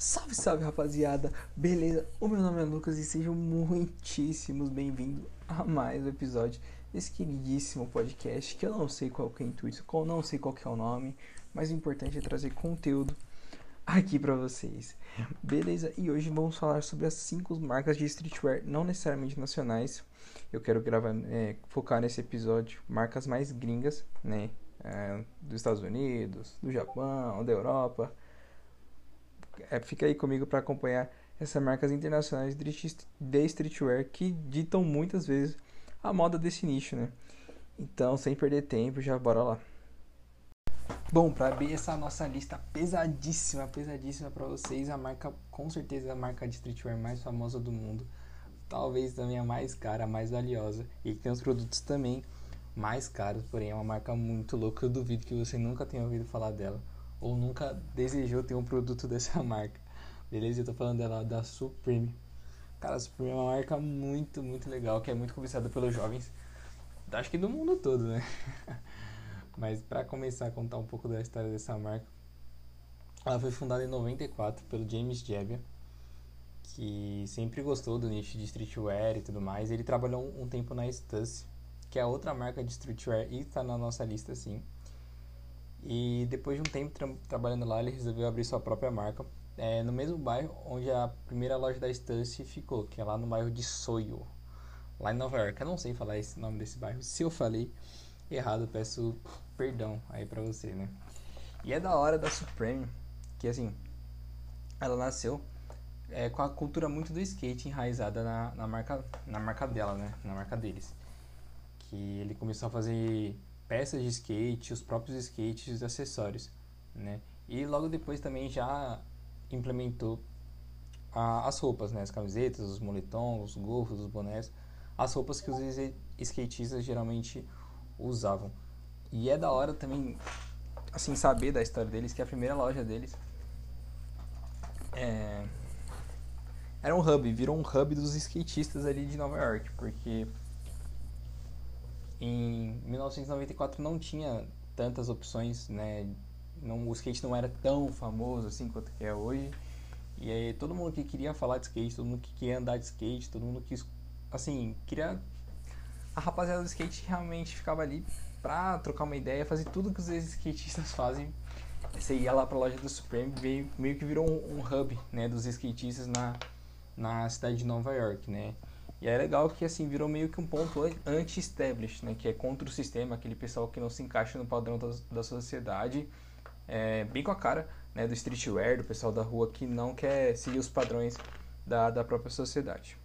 Salve, salve rapaziada, beleza? O meu nome é Lucas e sejam muitíssimos bem-vindos a mais um episódio desse queridíssimo podcast que eu não sei qual que é o intuito, qual não sei qual que é o nome, mas o importante é trazer conteúdo aqui para vocês, beleza? E hoje vamos falar sobre as cinco marcas de streetwear não necessariamente nacionais. Eu quero gravar, é, focar nesse episódio marcas mais gringas, né? É, dos Estados Unidos, do Japão, da Europa fica aí comigo para acompanhar essas marcas internacionais de streetwear que ditam muitas vezes a moda desse nicho, né? Então, sem perder tempo, já bora lá. Bom, para abrir essa nossa lista pesadíssima, pesadíssima para vocês, a marca, com certeza, a marca de streetwear mais famosa do mundo, talvez também a mais cara, a mais valiosa, e que tem os produtos também mais caros, porém é uma marca muito louca. Eu duvido que você nunca tenha ouvido falar dela ou nunca desejou ter um produto dessa marca. Beleza? Eu tô falando dela da Supreme. Cara, a Supreme é uma marca muito, muito legal, que é muito cobiçada pelos jovens. Acho que do mundo todo, né? Mas para começar a contar um pouco da história dessa marca, ela foi fundada em 94 pelo James Jebbia, que sempre gostou do nicho de streetwear e tudo mais. Ele trabalhou um, tempo na Stussy, que é outra marca de streetwear e está na nossa lista sim. E depois de um tempo tra trabalhando lá, ele resolveu abrir sua própria marca é, no mesmo bairro onde a primeira loja da Stance ficou, que é lá no bairro de Soyo, lá em Nova York. Eu não sei falar esse nome desse bairro. Se eu falei errado, peço perdão aí pra você, né? E é da hora da Supreme, que assim, ela nasceu é, com a cultura muito do skate enraizada na, na, marca, na marca dela, né? Na marca deles. Que ele começou a fazer peças de skate, os próprios skates os acessórios, né? E logo depois também já implementou a, as roupas, né? As camisetas, os moletons, os gorros, os bonés, as roupas que os skatistas geralmente usavam. E é da hora também, assim, saber da história deles, que a primeira loja deles é, era um hub, virou um hub dos skatistas ali de Nova York, porque em 1994 não tinha tantas opções, né? Não, o skate não era tão famoso assim quanto é hoje. E aí todo mundo que queria falar de skate, todo mundo que queria andar de skate, todo mundo que assim, queria a rapaziada do skate realmente ficava ali pra trocar uma ideia, fazer tudo que os skatistas fazem. Você ia lá pra loja do Supreme, veio, meio que virou um, um hub, né, dos skatistas na, na cidade de Nova York, né? E é legal que assim virou meio que um ponto anti-establish, né? Que é contra o sistema, aquele pessoal que não se encaixa no padrão da, da sociedade, é, bem com a cara né, do streetwear, do pessoal da rua que não quer seguir os padrões da, da própria sociedade.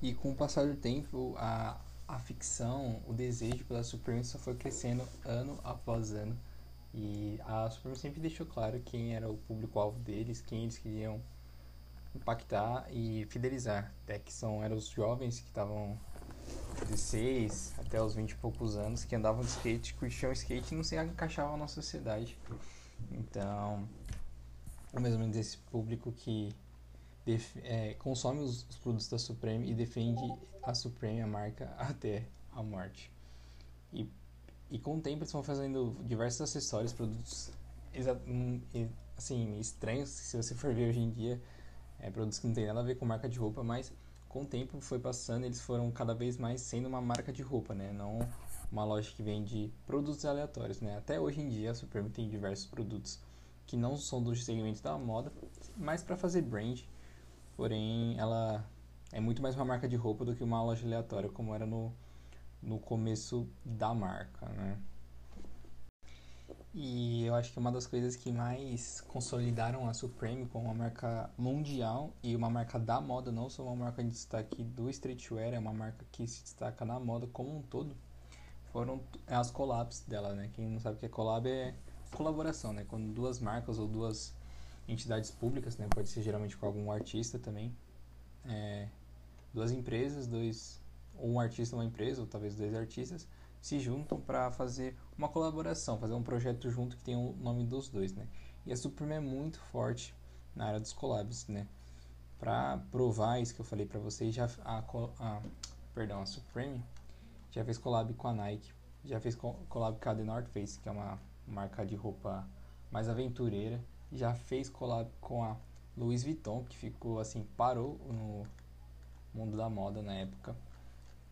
E com o passar do tempo, a, a ficção, o desejo pela Supreme só foi crescendo ano após ano. E a Supreme sempre deixou claro quem era o público-alvo deles, quem eles queriam impactar e fidelizar. Até que são, eram os jovens que estavam 16 até os 20 e poucos anos, que andavam de skate, curtiam skate e não se encaixavam na sociedade. Então, é mais ou menos esse público que é, consome os, os, produtos da Supreme e defende a Supreme, a marca, até a morte. E, e com o tempo eles vão fazendo diversos acessórios, produtos hum, assim, estranhos, se você for ver hoje em dia, é, produtos que não tem nada a ver com marca de roupa, mas com o tempo foi passando, eles foram cada vez mais sendo uma marca de roupa, né? Não uma loja que vende produtos aleatórios, né? Até hoje em dia a Supreme tem diversos produtos que não são dos segmentos da moda, mas para fazer brand. Porém, ela é muito mais uma marca de roupa do que uma loja aleatória, como era no, no começo da marca, né? E eu acho que uma das coisas que mais consolidaram a Supreme como uma marca mundial e uma marca da moda, não só uma marca de destaque do streetwear, é uma marca que se destaca na moda como um todo, foram as collabs dela, né? Quem não sabe o que é collab é colaboração, né? Quando duas marcas ou duas entidades públicas, né? Pode ser geralmente com algum artista também, é, duas empresas, dois um artista uma empresa, ou talvez dois artistas, se juntam para fazer uma colaboração, fazer um projeto junto que tem o nome dos dois, né? E a Supreme é muito forte na área dos collabs, né? Para provar isso que eu falei para vocês, já a, a, perdão, a Supreme já fez collab com a Nike, já fez collab com a The North Face, que é uma marca de roupa mais aventureira, já fez collab com a Louis Vuitton, que ficou assim, parou no mundo da moda na época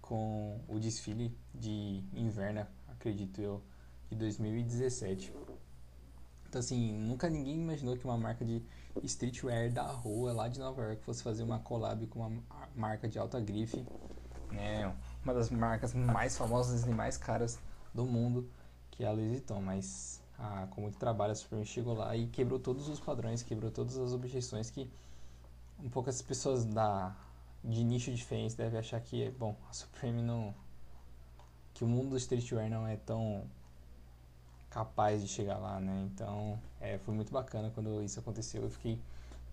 com o desfile de inverno, acredito eu, de 2017. Então assim, nunca ninguém imaginou que uma marca de streetwear da rua lá de Nova York fosse fazer uma collab com uma marca de alta grife, né? Uma das marcas mais famosas e mais caras do mundo, que é a Louis Vuitton, mas ah, com muito trabalho a Supreme chegou lá e quebrou todos os padrões, quebrou todas as objeções que um pouco as pessoas da de nicho diferente devem achar que, bom, a Supreme não que o mundo do streetwear não é tão capaz de chegar lá, né? Então, é, foi muito bacana quando isso aconteceu. Eu fiquei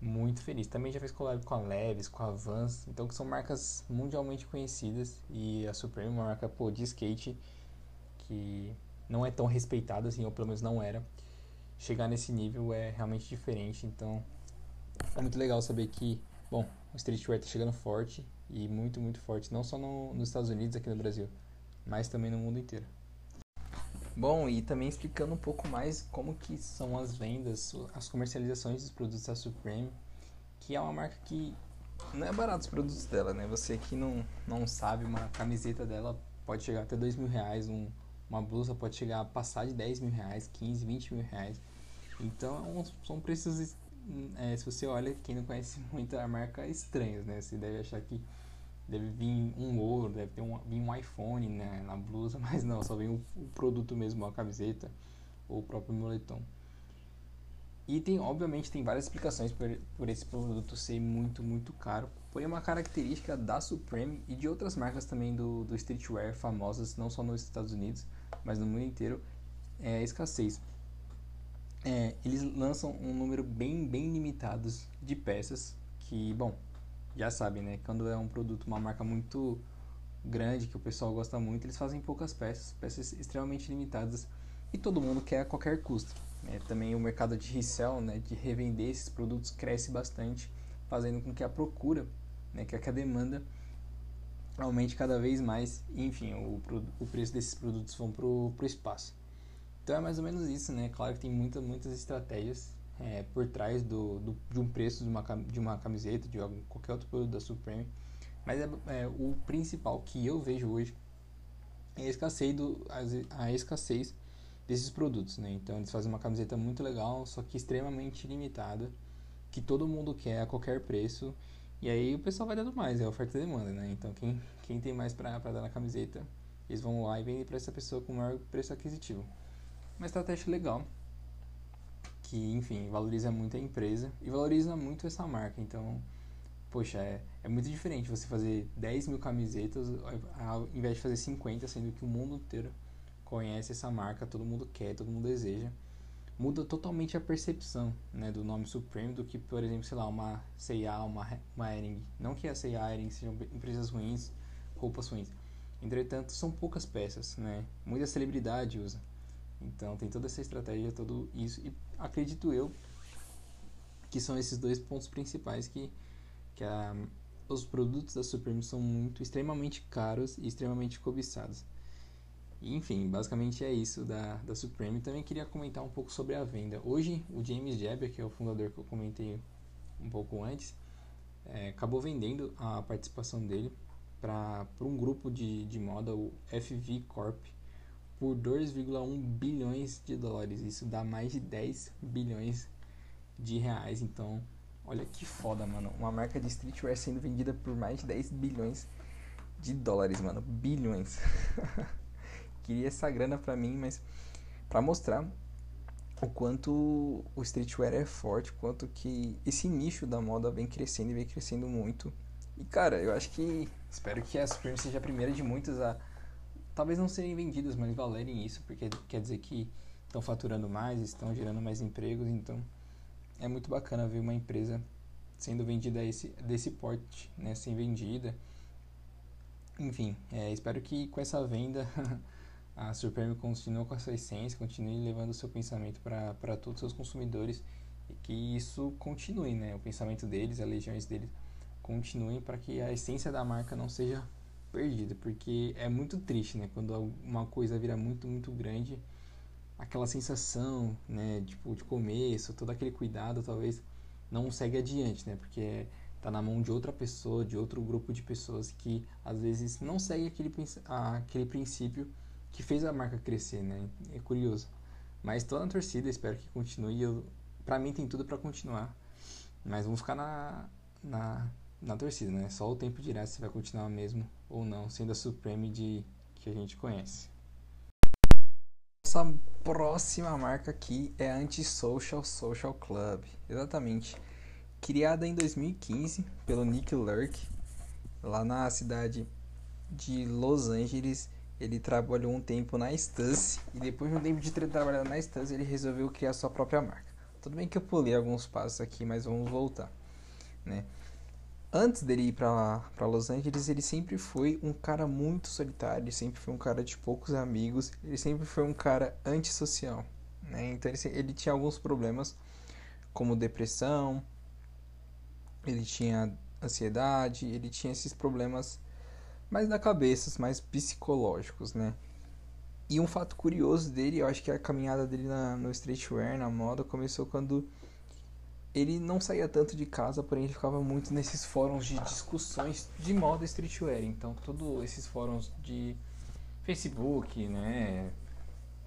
muito feliz. Também já fez collab com a Levis, com a Vans, então que são marcas mundialmente conhecidas e a Supreme, uma marca pô, de skate que não é tão respeitada assim, ou pelo menos não era. Chegar nesse nível é realmente diferente, então é muito legal saber que, bom, o streetwear está chegando forte e muito, muito forte, não só no, nos Estados Unidos, aqui no Brasil, mas também no mundo inteiro. Bom, e também explicando um pouco mais como que são as vendas, as comercializações dos produtos da Supreme, que é uma marca que não é barato os produtos dela, né? Você que não, não sabe, uma camiseta dela pode chegar até dois mil reais, um, uma blusa pode chegar a passar de 10 mil reais, 15, 20 mil reais. Então é são preços é, se você olha, quem não conhece muito a marca, estranhos, né? Você deve achar que deve vir um ouro, deve ter um, vir um iPhone né, na blusa, mas não, só vem o, o produto mesmo, a camiseta ou o próprio moletom. E tem, obviamente, tem várias explicações por, por esse produto ser muito, muito caro. Porém, uma característica da Supreme e de outras marcas também do, do streetwear famosas, não só nos Estados Unidos, mas no mundo inteiro, é a escassez é, eles lançam um número bem, bem limitado de peças que, bom, já sabem, né? Quando é um produto, uma marca muito grande, que o pessoal gosta muito, eles fazem poucas peças, peças extremamente limitadas e todo mundo quer a qualquer custo. É, também o mercado de resell, né, de revender esses produtos, cresce bastante, fazendo com que a procura, né, que a demanda aumente cada vez mais enfim, o, o preço desses produtos vão para o espaço. Então é mais ou menos isso, né? Claro que tem muitas, muitas estratégias é, por trás do, do, de um preço de uma, de uma camiseta, de algum, qualquer outro produto da Supreme. Mas é, é, o principal que eu vejo hoje é a escassez, do, a, a escassez desses produtos, né? Então eles fazem uma camiseta muito legal, só que extremamente limitada, que todo mundo quer a qualquer preço. E aí o pessoal vai dando mais, é oferta e demanda, né? Então quem, quem tem mais para dar na camiseta, eles vão lá e vendem para essa pessoa com maior preço aquisitivo uma estratégia legal que, enfim, valoriza muito a empresa e valoriza muito essa marca. Então, poxa, é, é muito diferente você fazer 10 mil camisetas ao invés de fazer 50, sendo que o mundo inteiro conhece essa marca, todo mundo quer, todo mundo deseja. Muda totalmente a percepção né, do nome Supreme do que, por exemplo, sei lá, uma C&A, uma, uma. Não que a C&A e sejam empresas ruins, roupas ruins. Entretanto, são poucas peças, né? Muita celebridade usa. Então tem toda essa estratégia, tudo isso. E acredito eu que são esses dois pontos principais que, que a, os produtos da Supreme são muito, extremamente caros e extremamente cobiçados. Enfim, basicamente é isso da, da Supreme. Também queria comentar um pouco sobre a venda. Hoje, o James Jabber, que é o fundador que eu comentei um pouco antes, é, acabou vendendo a participação dele para um grupo de, de moda, o FV Corp, por 2,1 bilhões de dólares. Isso dá mais de 10 bilhões de reais. Então, olha que foda, mano. Uma marca de streetwear sendo vendida por mais de 10 bilhões de dólares, mano. Bilhões. Queria essa grana pra mim, mas para mostrar o quanto o streetwear é forte, quanto que esse nicho da moda vem crescendo e vem crescendo muito. E cara, eu acho que espero que a Supreme seja a primeira de muitas a talvez não serem vendidas, mas valerem isso, porque quer dizer que estão faturando mais, estão gerando mais empregos, então é muito bacana ver uma empresa sendo vendida a esse, desse porte, né, sem vendida. Enfim, é, espero que com essa venda a Supreme continue com essa essência, continue levando o seu pensamento para todos os seus consumidores e que isso continue, né, o pensamento deles, as legiões deles continuem para que a essência da marca não seja perdida, porque é muito triste, né? Quando uma coisa vira muito, muito grande, aquela sensação, né? Tipo, de começo, todo aquele cuidado talvez não segue adiante, né? Porque tá na mão de outra pessoa, de outro grupo de pessoas que às vezes não segue aquele, aquele princípio que fez a marca crescer, né? É curioso. Mas tô na torcida, espero que continue. Eu, pra mim tem tudo para continuar. Mas vamos ficar na, na, na torcida, né? Só o tempo dirá se vai continuar mesmo ou não, sendo a Supreme de, que a gente conhece. Nossa próxima marca aqui é a Antisocial Social Club. Exatamente. Criada em 2015 pelo Nick Lurk, lá na cidade de Los Angeles. Ele trabalhou um tempo na Stance e depois de um tempo de trabalhar na Stance, ele resolveu criar sua própria marca. Tudo bem que eu pulei alguns passos aqui, mas vamos voltar, né? Antes dele ir para Los Angeles, ele sempre foi um cara muito solitário, ele sempre foi um cara de poucos amigos, ele sempre foi um cara antissocial, né? Então ele, ele tinha alguns problemas, como depressão, ele tinha ansiedade, ele tinha esses problemas mais na cabeça, mais psicológicos, né? E um fato curioso dele, eu acho que a caminhada dele na, no streetwear, na moda, começou quando ele não saía tanto de casa, porém ele ficava muito nesses fóruns de discussões de moda streetwear. Então, todos esses fóruns de Facebook, né?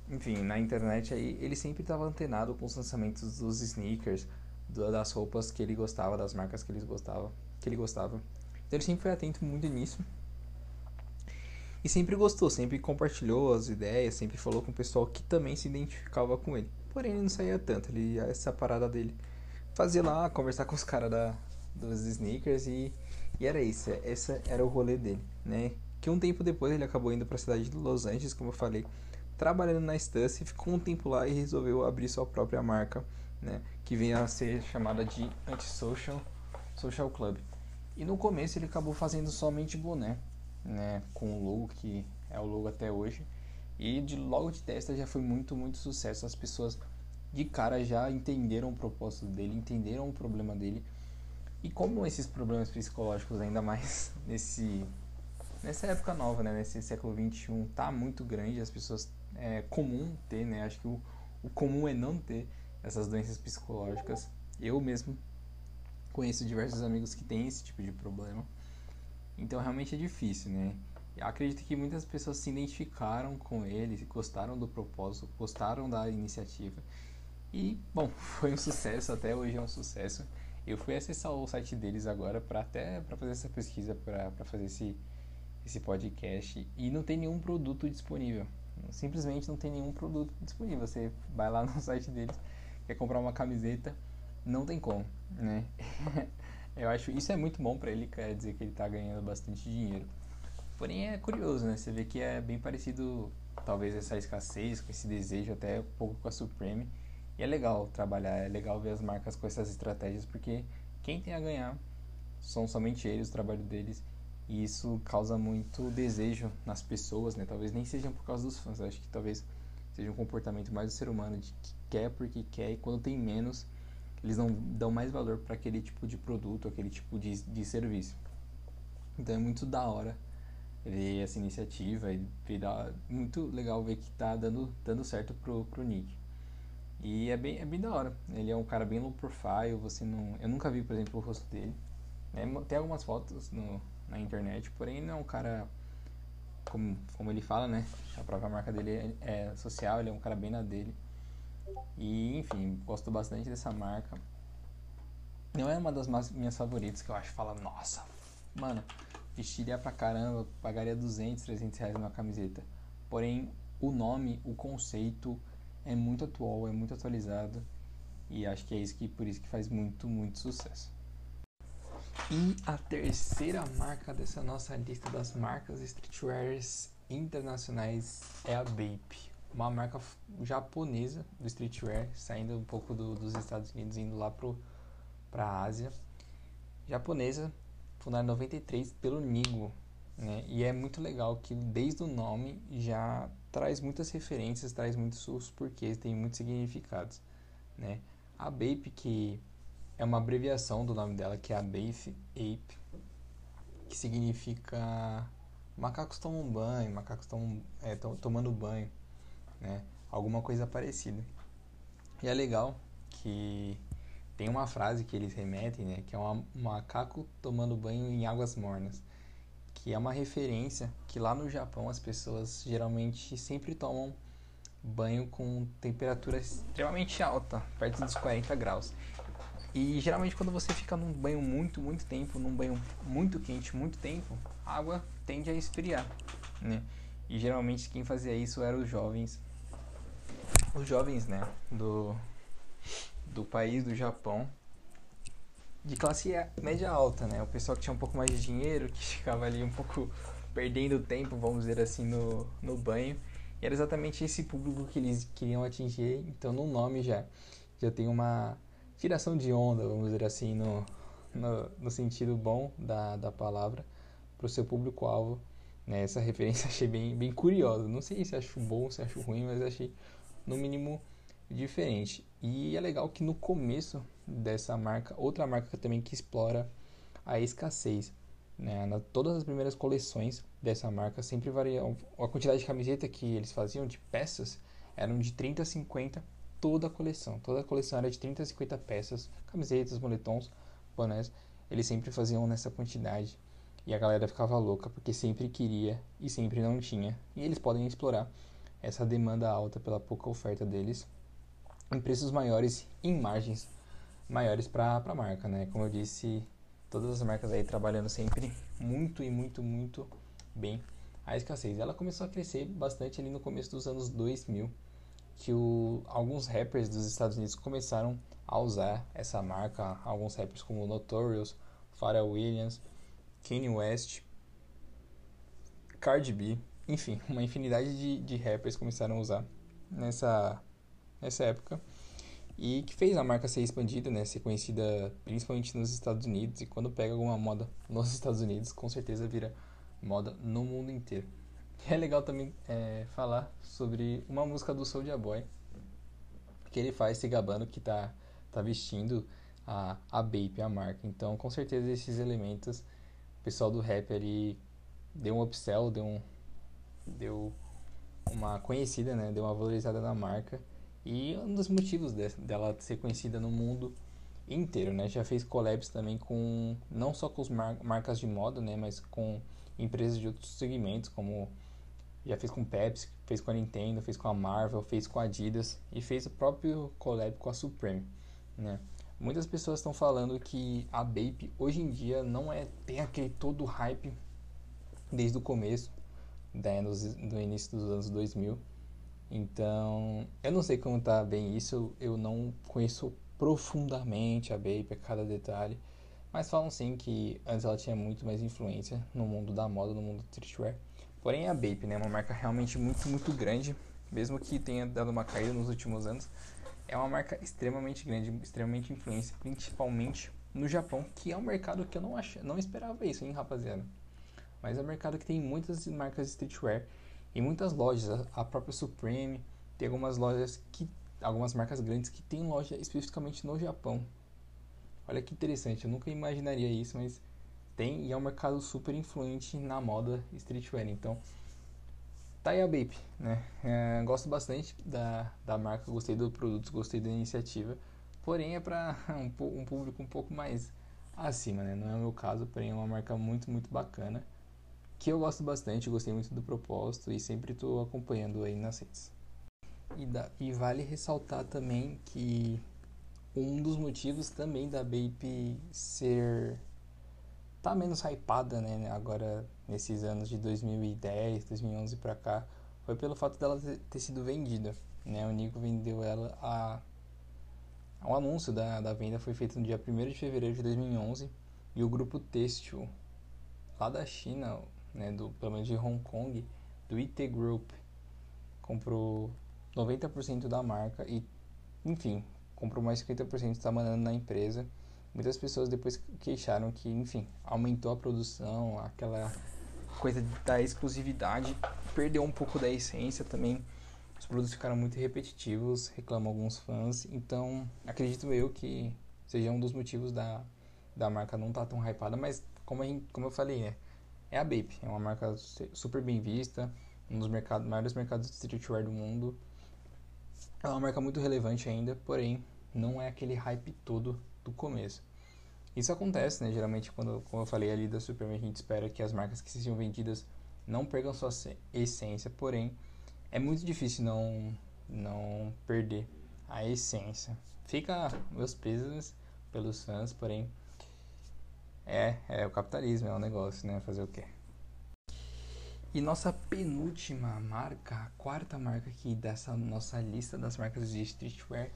Enfim, na internet aí, ele sempre estava antenado com os lançamentos dos sneakers, das roupas que ele gostava, das marcas que ele gostava, que ele gostava. Então ele sempre foi atento muito nisso. E sempre gostou, sempre compartilhou as ideias, sempre falou com o pessoal que também se identificava com ele. Porém, ele não saía tanto, ele essa parada dele fazia lá, conversar com os caras dos sneakers e, e era isso, esse era o rolê dele, né? Que um tempo depois ele acabou indo para a cidade de Los Angeles, como eu falei, trabalhando na Stance, ficou um tempo lá e resolveu abrir sua própria marca, né? Que vinha a ser chamada de Antisocial Social Club. E no começo ele acabou fazendo somente boné, né, com o logo que é o logo até hoje. E de logo de testa já foi muito, muito sucesso. As pessoas de cara já entenderam o propósito dele, entenderam o problema dele. E como esses problemas psicológicos, ainda mais nesse nessa época nova, né, nesse século 21, tá muito grande, as pessoas é comum ter, né? Acho que o, o comum é não ter essas doenças psicológicas. Eu mesmo conheço diversos amigos que têm esse tipo de problema. Então realmente é difícil, né? Acredito que muitas pessoas se identificaram com ele, gostaram do propósito, gostaram da iniciativa. E, bom, foi um sucesso, até hoje é um sucesso. Eu fui acessar o site deles agora para até para fazer essa pesquisa, para fazer esse, esse podcast e não tem nenhum produto disponível. Simplesmente não tem nenhum produto disponível. Você vai lá no site deles, quer comprar uma camiseta, não tem como, né? Eu acho isso é muito bom para ele, quer dizer que ele está ganhando bastante dinheiro. Porém é curioso, né? Você vê que é bem parecido, talvez essa escassez, com esse desejo até um pouco com a Supreme. E é legal trabalhar, é legal ver as marcas com essas estratégias, porque quem tem a ganhar são somente eles, o trabalho deles. E isso causa muito desejo nas pessoas, né? Talvez nem sejam por causa dos fãs, acho que talvez seja um comportamento mais do ser humano, de que quer porque quer, e quando tem menos, eles não dão mais valor para aquele tipo de produto, aquele tipo de, de serviço. Então é muito da hora ver essa iniciativa e virar muito legal ver que tá dando, dando certo pro, pro Nick. E é bem, é bem da hora. Ele é um cara bem low profile, você não. Eu nunca vi, por exemplo, o rosto dele. Né? Tem algumas fotos no, na internet, porém não é um cara. Como, como ele fala, né? A própria marca dele é, é social, ele é um cara bem na dele. E, enfim, gosto bastante dessa marca. Não é uma das minhas favoritas que eu acho fala, nossa, mano, vestiria pra caramba, pagaria 200, 300 reais numa camiseta. Porém, o nome, o conceito é muito atual, é muito atualizado. E acho que é isso que por isso que faz muito, muito sucesso. E a terceira marca dessa nossa lista das marcas streetwears internacionais é a Bape uma marca japonesa do streetwear, saindo um pouco do, dos Estados Unidos, indo lá para a Ásia. Japonesa, fundada em 93 pelo Nigo. Né? E é muito legal que desde o nome já traz muitas referências, traz muitos porquês, tem muitos significados. Né? A Bape, que é uma abreviação do nome dela, que é a Bape Ape, que significa macacos tomam banho, macacos tomam, é, tomando banho né? Alguma coisa parecida. E é legal que tem uma frase que eles remetem, né, que é um macaco tomando banho em águas mornas, que é uma referência que lá no Japão as pessoas geralmente sempre tomam banho com temperatura extremamente alta, perto dos 40 graus. E geralmente quando você fica num banho muito, muito tempo, num banho muito quente, muito tempo, a água tende a esfriar, né? E geralmente quem fazia isso eram os jovens, os jovens, né, do do país do Japão, de classe média alta, né? O pessoal que tinha um pouco mais de dinheiro, que ficava ali um pouco perdendo tempo, vamos dizer assim, no, no banho. E era exatamente esse público que eles queriam atingir. Então, no nome já, já tem uma tiração de onda, vamos dizer assim, no, no, no sentido bom da, da palavra, para o seu público-alvo. Né? Essa referência achei bem, bem curiosa. Não sei se acho bom, se acho ruim, mas achei, no mínimo, diferente. E é legal que no começo dessa marca, outra marca também que explora a escassez. Né? Na, todas as primeiras coleções dessa marca sempre variam. A quantidade de camiseta que eles faziam, de peças, eram de 30 a 50 toda a coleção. Toda a coleção era de 30 a 50 peças, camisetas, moletons, bonés. Eles sempre faziam nessa quantidade. E a galera ficava louca porque sempre queria e sempre não tinha. E eles podem explorar essa demanda alta pela pouca oferta deles em preços maiores em margens maiores para a marca, né? Como eu disse, todas as marcas aí trabalhando sempre muito e muito, muito bem a escassez. Ela começou a crescer bastante ali no começo dos anos 2000, que o, alguns rappers dos Estados Unidos começaram a usar essa marca, alguns rappers como Notorious, Pharrell Williams, Kanye West, Cardi B, enfim, uma infinidade de, de rappers começaram a usar nessa, nessa época e que fez a marca ser expandida, né, ser conhecida principalmente nos Estados Unidos e quando pega alguma moda nos Estados Unidos, com certeza vira moda no mundo inteiro. É legal também é, falar sobre uma música do Soulja Boy que ele faz se gabando que tá, tá vestindo a, a Bape, a marca. Então, com certeza esses elementos, o pessoal do rap ali deu um upsell, deu um deu uma conhecida, né, deu uma valorizada na marca e um dos motivos de, dela ser conhecida no mundo inteiro, né? Já fez collabs também com não só com as mar marcas de moda, né, mas com empresas de outros segmentos, como já fez com Pepsi, fez com a Nintendo, fez com a Marvel, fez com a Adidas e fez o próprio collab com a Supreme, né? Muitas pessoas estão falando que a Bape hoje em dia não é tem aquele todo hype desde o começo, né, do início dos anos 2000 então, eu não sei como tá bem isso, eu não conheço profundamente a Bape, a cada detalhe, mas falam sim que antes ela tinha muito mais influência no mundo da moda, no mundo do streetwear. Porém, a Bape, né, é uma marca realmente muito, muito grande, mesmo que tenha dado uma caída nos últimos anos, é uma marca extremamente grande, extremamente influente, principalmente no Japão, que é um mercado que eu não, ach... não esperava isso, hein, rapaziada. Mas é um mercado que tem muitas marcas de streetwear em muitas lojas, a própria Supreme, tem algumas lojas que algumas marcas grandes que tem loja especificamente no Japão. Olha que interessante, eu nunca imaginaria isso, mas tem e é um mercado super influente na moda streetwear. Então, tá aí a Bape, né? É, gosto bastante da, da marca, gostei do produto, gostei da iniciativa. Porém, é para um, um público um pouco mais acima, né? Não é o meu caso, porém é uma marca muito, muito bacana que eu gosto bastante, gostei muito do propósito e sempre estou acompanhando aí nas redes. E, da, e vale ressaltar também que um dos motivos também da Bape ser tá menos hypada, né, agora nesses anos de 2010, 2011 para cá, foi pelo fato dela ter sido vendida, né? O Nico vendeu ela a o anúncio da, da venda foi feito no dia 1 de fevereiro de 2011 e o grupo Têxtil lá da China, né, do, pelo menos de Hong Kong, do IT Group, comprou 90% da marca e, enfim, comprou mais 50% está mandando na empresa. Muitas pessoas depois queixaram que, enfim, aumentou a produção, aquela coisa da exclusividade, perdeu um pouco da essência também. Os produtos ficaram muito repetitivos, reclamam alguns fãs. Então, acredito eu que seja um dos motivos da, da marca não estar tá tão hypada, mas como, gente, como eu falei, né? É a Bape. É uma marca super bem vista, um dos mercados, maiores mercados de streetwear do mundo. É uma marca muito relevante ainda, porém não é aquele hype todo do começo. Isso acontece, né? Geralmente, quando, como eu falei ali da Superman, a gente espera que as marcas que sejam vendidas não percam sua essência, porém, é muito difícil não, não perder a essência. Fica meus pesos pelos fãs, porém, é, é o capitalismo, é um negócio, né? Fazer o quê? E nossa penúltima marca, a quarta marca aqui dessa nossa lista das marcas de streetwear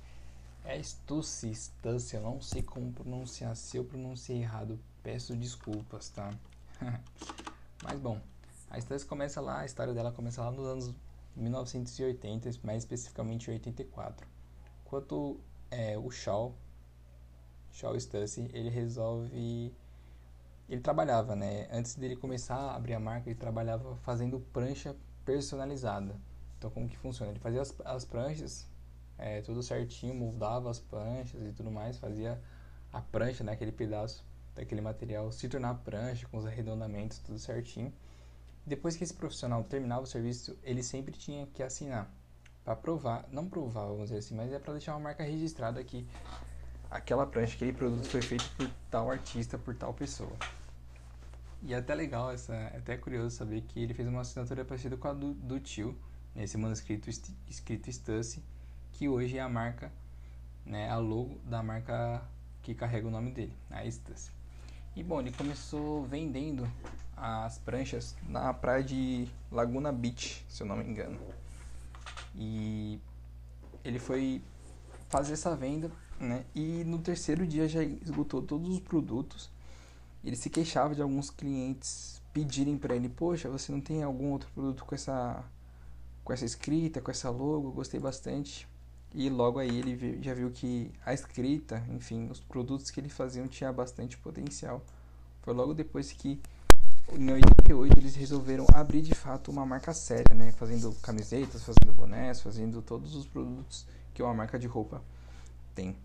é Stussy, Stussy, eu não sei como pronunciar, se eu pronunciei errado, peço desculpas, tá? Mas bom, a Stussy começa lá, a história dela começa lá nos anos 1980, mais especificamente 84. Enquanto é, o Shaw, Shaw Stussy, ele resolve... Ele trabalhava, né? Antes dele começar a abrir a marca, ele trabalhava fazendo prancha personalizada. Então, como que funciona? Ele fazia as, as pranchas é, tudo certinho, moldava as pranchas e tudo mais, fazia a prancha, né, aquele pedaço daquele material se tornar prancha com os arredondamentos, tudo certinho. Depois que esse profissional terminava o serviço, ele sempre tinha que assinar para provar, não provar, vamos dizer assim, mas é para deixar uma marca registrada que aquela prancha, aquele produto foi feito por tal artista, por tal pessoa. E é até legal, essa, é até curioso saber que ele fez uma assinatura parecida com a do, do tio, nesse manuscrito escrito Stussy, que hoje é a marca, né, a logo da marca que carrega o nome dele, a Ecstasy. E bom, ele começou vendendo as pranchas na praia de Laguna Beach, se eu não me engano. E ele foi fazer essa venda, né? E no terceiro dia já esgotou todos os produtos. Ele se queixava de alguns clientes pedirem para ele: "Poxa, você não tem algum outro produto com essa com essa escrita, com essa logo? Gostei bastante". E logo aí ele já viu que a escrita, enfim, os produtos que ele fazia tinha bastante potencial. Foi logo depois que em 88 eles resolveram abrir de fato uma marca séria, né, fazendo camisetas, fazendo bonés, fazendo todos os produtos que uma marca de roupa tem.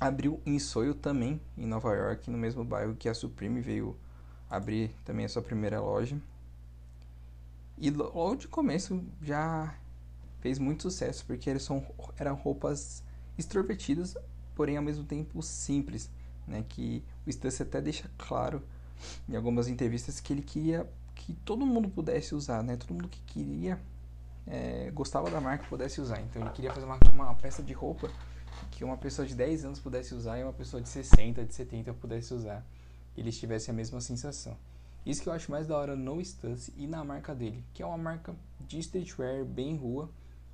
Abriu em Soil também, em Nova York, no mesmo bairro que a Supreme veio abrir também a sua primeira loja. E logo de começo já fez muito sucesso porque eles são, eram roupas extrovertidas, porém ao mesmo tempo simples, né? Que o Stussy até deixa claro em algumas entrevistas que ele queria que todo mundo pudesse usar, né? Todo mundo que queria é, gostava da marca pudesse usar. Então ele queria fazer uma, uma peça de roupa que uma pessoa de 10 anos pudesse usar e uma pessoa de 60, de 70 pudesse usar. E eles tivessem a mesma sensação. Isso que eu acho mais da hora no Stussy e na marca dele, que é uma marca de streetwear bem rua,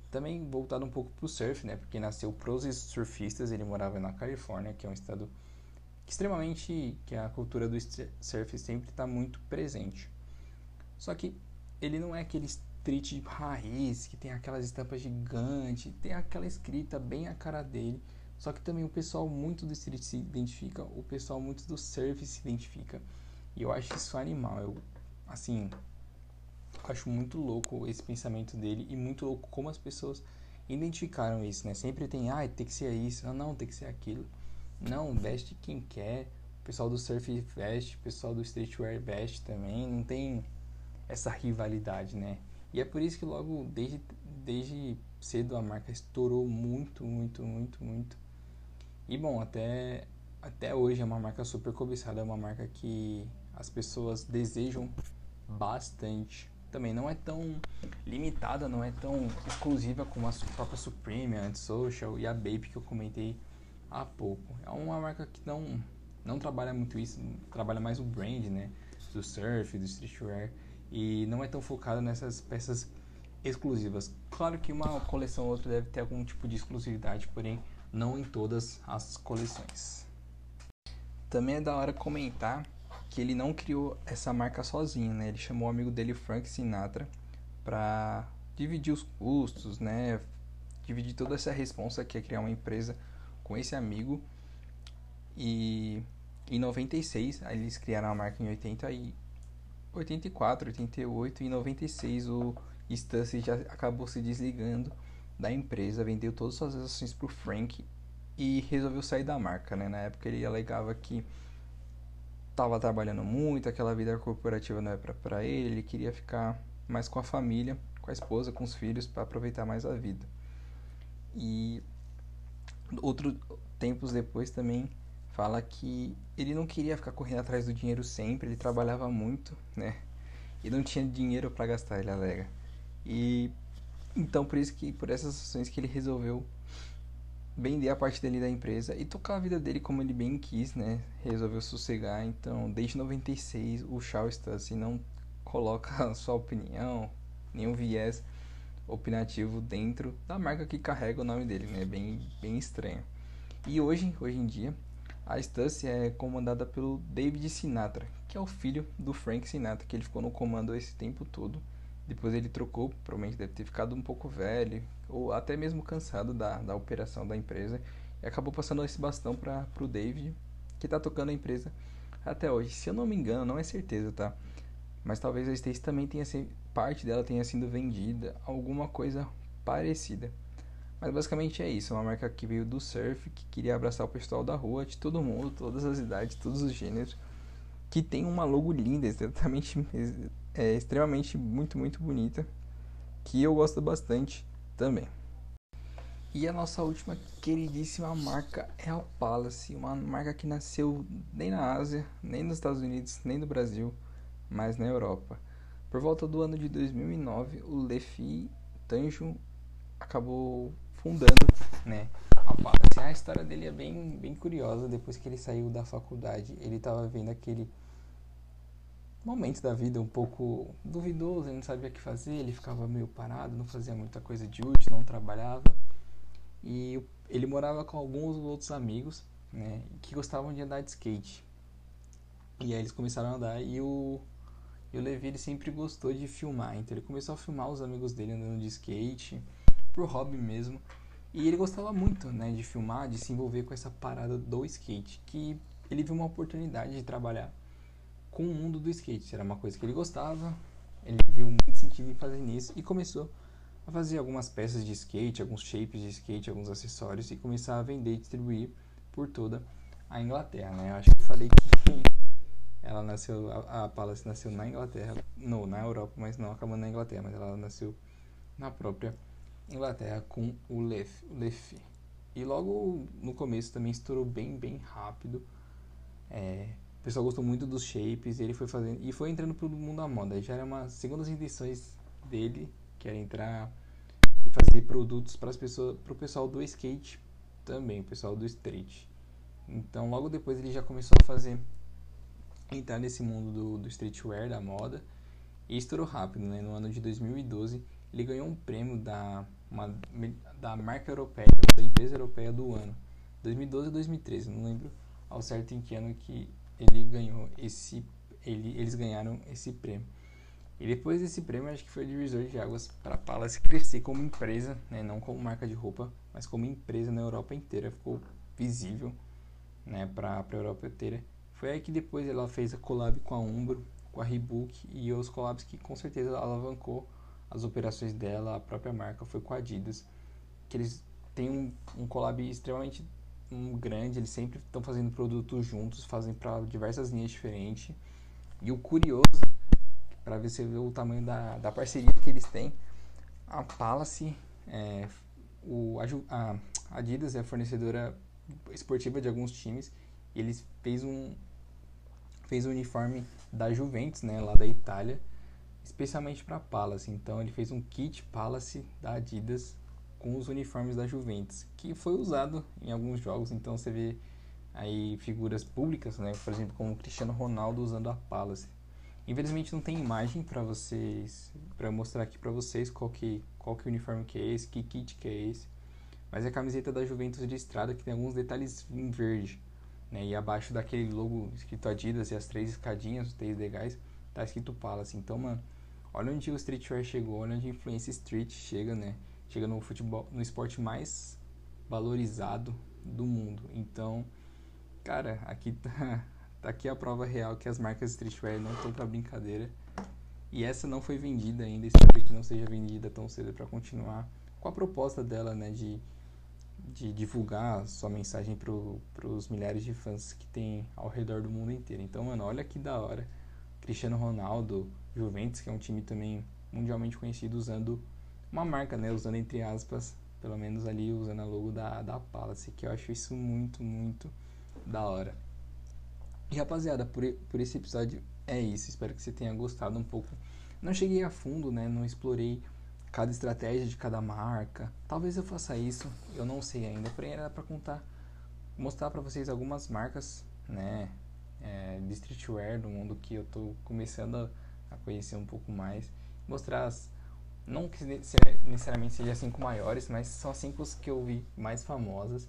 também voltado um pouco para o surf, né? Porque nasceu pros surfistas, ele morava na Califórnia, que é um estado que extremamente que a cultura do surf sempre está muito presente. Só que ele não é aquele street raiz que tem aquelas estampas gigantes, tem aquela escrita bem a cara dele. Só que também o pessoal muito do street se identifica, o pessoal muito do surf se identifica. E eu acho isso animal. Eu, assim, eu acho muito louco esse pensamento dele e muito louco como as pessoas identificaram isso, né? Sempre tem, ah, tem que ser isso, ah, não, tem que ser aquilo. Não, veste quem quer. O pessoal do surf veste, o pessoal do streetwear veste também. Não tem essa rivalidade, né? E é por isso que logo desde, desde cedo a marca estourou muito, muito, muito, muito. E bom, até, até hoje é uma marca super cobiçada, é uma marca que as pessoas desejam bastante também não é tão limitada, não é tão exclusiva como a própria Supreme, a Antisocial e a Bape que eu comentei há pouco. É uma marca que não, não trabalha muito isso, trabalha mais o brand, né? Do surf, do streetwear e não é tão focada nessas peças exclusivas. Claro que uma coleção ou outra deve ter algum tipo de exclusividade, porém não em todas as coleções. Também é da hora comentar que ele não criou essa marca sozinho, né? Ele chamou o amigo dele, Frank Sinatra, para dividir os custos, né? Dividir toda essa responsa que é criar uma empresa com esse amigo. E em 96, eles criaram a marca em 80 e 84, 88 e 96 o Stussy já acabou se desligando da empresa, vendeu todas as suas ações para o Frank e resolveu sair da marca, né? Na época ele alegava que estava trabalhando muito, aquela vida corporativa não é para ele, ele queria ficar mais com a família, com a esposa, com os filhos, para aproveitar mais a vida. E outro tempos depois também fala que ele não queria ficar correndo atrás do dinheiro sempre, ele trabalhava muito, né? E não tinha dinheiro para gastar, ele alega. E então por isso que por essas ações que ele resolveu vender a parte dele da empresa e tocar a vida dele como ele bem quis, né? Resolveu sossegar. Então, desde 96, o Shaw Stussy não coloca sua opinião, nenhum viés opinativo dentro da marca que carrega o nome dele, né? Bem, bem estranho. E hoje, hoje em dia, a Stussy é comandada pelo David Sinatra, que é o filho do Frank Sinatra, que ele ficou no comando esse tempo todo. Depois ele trocou, provavelmente deve ter ficado um pouco velho, ou até mesmo cansado da, da operação da empresa, e acabou passando esse bastão para o David, que está tocando a empresa até hoje. Se eu não me engano, não é certeza, tá? Mas talvez a Stacy também tenha sido, parte dela tenha sido vendida, alguma coisa parecida. Mas basicamente é isso, é uma marca que veio do surf, que queria abraçar o pessoal da rua, de todo mundo, todas as idades, todos os gêneros, que tem uma logo linda, exatamente, é, extremamente muito, muito bonita, que eu gosto bastante também. E a nossa última queridíssima marca é a Palace, uma marca que nasceu nem na Ásia, nem nos Estados Unidos, nem no Brasil, mas na Europa. Por volta do ano de 2009, o Lefi Tanjo acabou fundando, né? A, a história dele é bem, bem curiosa. Depois que ele saiu da faculdade, ele estava vendo aquele momento da vida um pouco duvidoso, ele não sabia o que fazer, ele ficava meio parado, não fazia muita coisa de útil, não trabalhava. E ele morava com alguns outros amigos, né, que gostavam de andar de skate. E aí eles começaram a andar e o, e o Levi ele sempre gostou de filmar, então ele começou a filmar os amigos dele andando de skate por hobby mesmo. E ele gostava muito, né, de filmar, de se envolver com essa parada do skate, que ele viu uma oportunidade de trabalhar com o mundo do skate. Era uma coisa que ele gostava, ele viu muito sentido em fazer nisso e começou a fazer algumas peças de skate, alguns shapes de skate, alguns acessórios e começar a vender e distribuir por toda a Inglaterra, né? Eu acho que eu falei que ela nasceu, a, a Palace nasceu na Inglaterra, não, na Europa, mas não acabou na Inglaterra, mas ela nasceu na própria Inglaterra com o Lef, Lefi. E logo no começo também estourou bem, bem rápido. É, pessoal gostou muito dos shapes e ele foi fazendo e foi entrando pro mundo da moda. Já era uma segunda das intenções dele, que era entrar e fazer produtos para as pessoas, para o pessoal do skate também, o pessoal do street. Então logo depois ele já começou a fazer entrar nesse mundo do, do streetwear, da moda, e estourou rápido, né? No ano de 2012 ele ganhou um prêmio da, uma, da marca europeia, da empresa europeia do ano. 2012 ou 2013, não lembro ao certo em que ano que ele ganhou esse ele, eles ganharam esse prêmio. E depois desse prêmio, acho que foi o divisor de águas para a Palace crescer como empresa, né? não como marca de roupa, mas como empresa na Europa inteira. Ficou visível né? para a Europa inteira. Foi aí que depois ela fez a collab com a Umbro, com a Reebok e os collabs que com certeza alavancou as operações dela, a própria marca foi com a Adidas, que eles têm um, um collab extremamente um, grande, eles sempre estão fazendo produtos juntos, fazem para diversas linhas diferentes. E o curioso, para ver você vê o tamanho da, da parceria que eles têm, a Palace, é, o, a, a Adidas é fornecedora esportiva de alguns times, e eles fez um fez o uniforme da Juventus, né, lá da Itália, especialmente para Palace. Então ele fez um kit Palace da Adidas com os uniformes da Juventus, que foi usado em alguns jogos. Então você vê aí figuras públicas, né, por exemplo, como Cristiano Ronaldo usando a Palace. Infelizmente não tem imagem para vocês, para mostrar aqui para vocês qual que qual que uniforme que é esse, que kit que é esse. Mas é a camiseta da Juventus de estrada que tem alguns detalhes em verde, né? E abaixo daquele logo escrito Adidas e as três escadinhas, os três legais, tá escrito Palace. Então, mano, Olha onde o streetwear chegou, olha onde a influência street chega, né? Chega no futebol, no esporte mais valorizado do mundo. Então, cara, aqui tá, tá aqui a prova real que as marcas streetwear não estão para brincadeira. E essa não foi vendida ainda, espero que não seja vendida tão cedo para continuar com a proposta dela, né, de, de divulgar sua mensagem para os milhares de fãs que tem ao redor do mundo inteiro. Então, mano, olha que da hora. Cristiano Ronaldo, Juventus, que é um time também mundialmente conhecido, usando uma marca, né, usando entre aspas, pelo menos ali usando a logo da, da Palace, que eu acho isso muito, muito da hora. E rapaziada, por, por esse episódio é isso. Espero que você tenha gostado um pouco. Não cheguei a fundo, né? Não explorei cada estratégia de cada marca. Talvez eu faça isso, eu não sei ainda. Porém, era para contar, mostrar para vocês algumas marcas, né? É, de streetwear do mundo que eu tô começando a conhecer um pouco mais. Mostrar as, não que necessariamente seja cinco maiores, mas são as cinco que eu vi mais famosas.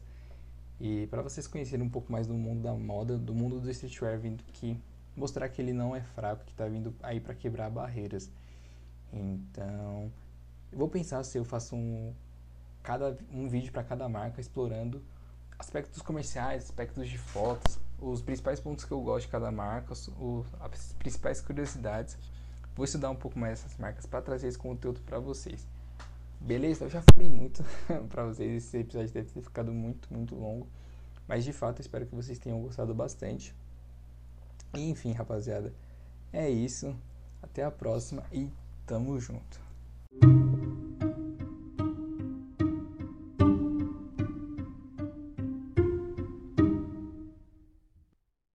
E para vocês conhecerem um pouco mais do mundo da moda, do mundo do streetwear, vindo que mostrar que ele não é fraco, que está vindo aí para quebrar barreiras. Então, eu vou pensar se eu faço um cada um vídeo para cada marca explorando aspectos comerciais, aspectos de fotos, os principais pontos que eu gosto de cada marca, os, as principais curiosidades. Vou estudar um pouco mais essas marcas para trazer esse conteúdo para vocês. Beleza? Eu já falei muito para vocês. Esse episódio deve ter ficado muito, muito longo. Mas de fato, espero que vocês tenham gostado bastante. Enfim, rapaziada, é isso. Até a próxima e tamo junto.